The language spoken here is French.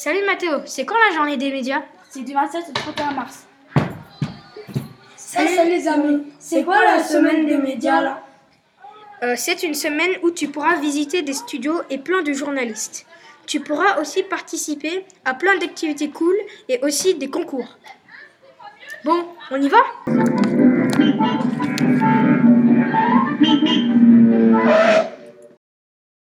Salut Mathéo, c'est quand la journée des médias? C'est du 27 au 31 mars. Salut, les amis, c'est quoi la semaine des médias là? Euh, c'est une semaine où tu pourras visiter des studios et plein de journalistes. Tu pourras aussi participer à plein d'activités cool et aussi des concours. Bon, on y va?